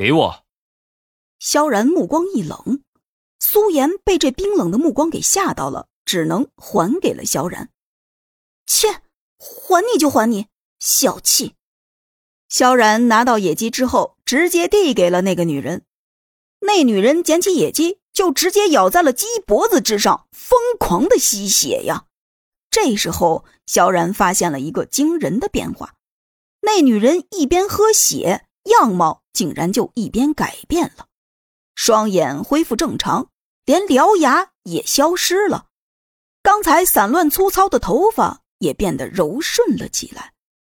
给我。萧然目光一冷，苏颜被这冰冷的目光给吓到了，只能还给了萧然。切，还你就还你，小气！萧然拿到野鸡之后，直接递给了那个女人。那女人捡起野鸡，就直接咬在了鸡脖子之上，疯狂的吸血呀！这时候，萧然发现了一个惊人的变化：那女人一边喝血，样貌竟然就一边改变了，双眼恢复正常，连獠牙也消失了，刚才散乱粗糙的头发也变得柔顺了起来。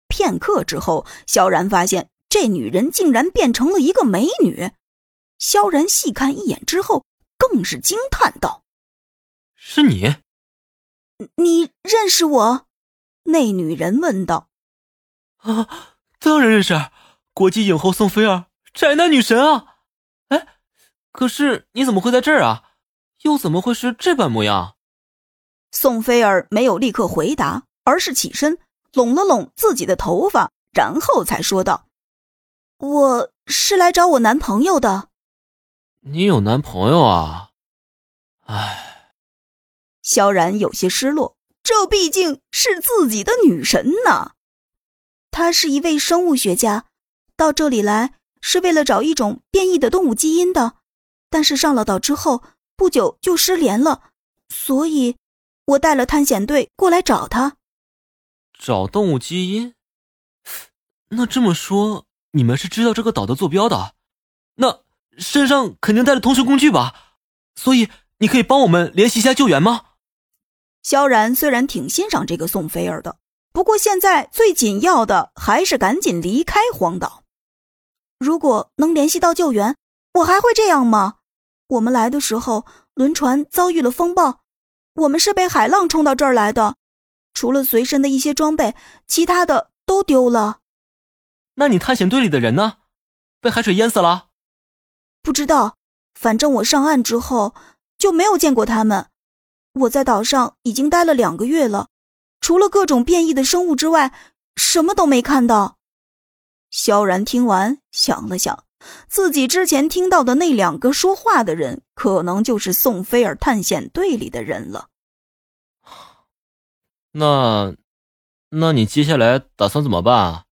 片刻之后，萧然发现这女人竟然变成了一个美女。萧然细看一眼之后，更是惊叹道：“是你？你认识我？”那女人问道。“啊，当然认识，国际影后宋菲儿，宅男女神啊！哎，可是你怎么会在这儿啊？又怎么会是这般模样？”宋菲儿没有立刻回答，而是起身拢了拢自己的头发，然后才说道：“我是来找我男朋友的。”你有男朋友啊？唉，萧然有些失落，这毕竟是自己的女神呐。她是一位生物学家，到这里来是为了找一种变异的动物基因的，但是上了岛之后不久就失联了，所以，我带了探险队过来找他。找动物基因？那这么说，你们是知道这个岛的坐标的？那？身上肯定带了通讯工具吧，所以你可以帮我们联系一下救援吗？萧然虽然挺欣赏这个宋菲儿的，不过现在最紧要的还是赶紧离开荒岛。如果能联系到救援，我还会这样吗？我们来的时候轮船遭遇了风暴，我们是被海浪冲到这儿来的，除了随身的一些装备，其他的都丢了。那你探险队里的人呢？被海水淹死了？不知道，反正我上岸之后就没有见过他们。我在岛上已经待了两个月了，除了各种变异的生物之外，什么都没看到。萧然听完，想了想，自己之前听到的那两个说话的人，可能就是宋菲尔探险队里的人了。那，那你接下来打算怎么办啊？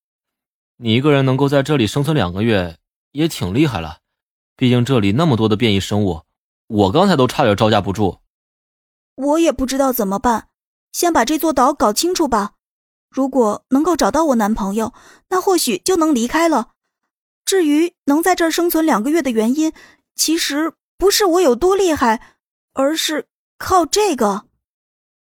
你一个人能够在这里生存两个月，也挺厉害了。毕竟这里那么多的变异生物，我刚才都差点招架不住。我也不知道怎么办，先把这座岛搞清楚吧。如果能够找到我男朋友，那或许就能离开了。至于能在这儿生存两个月的原因，其实不是我有多厉害，而是靠这个。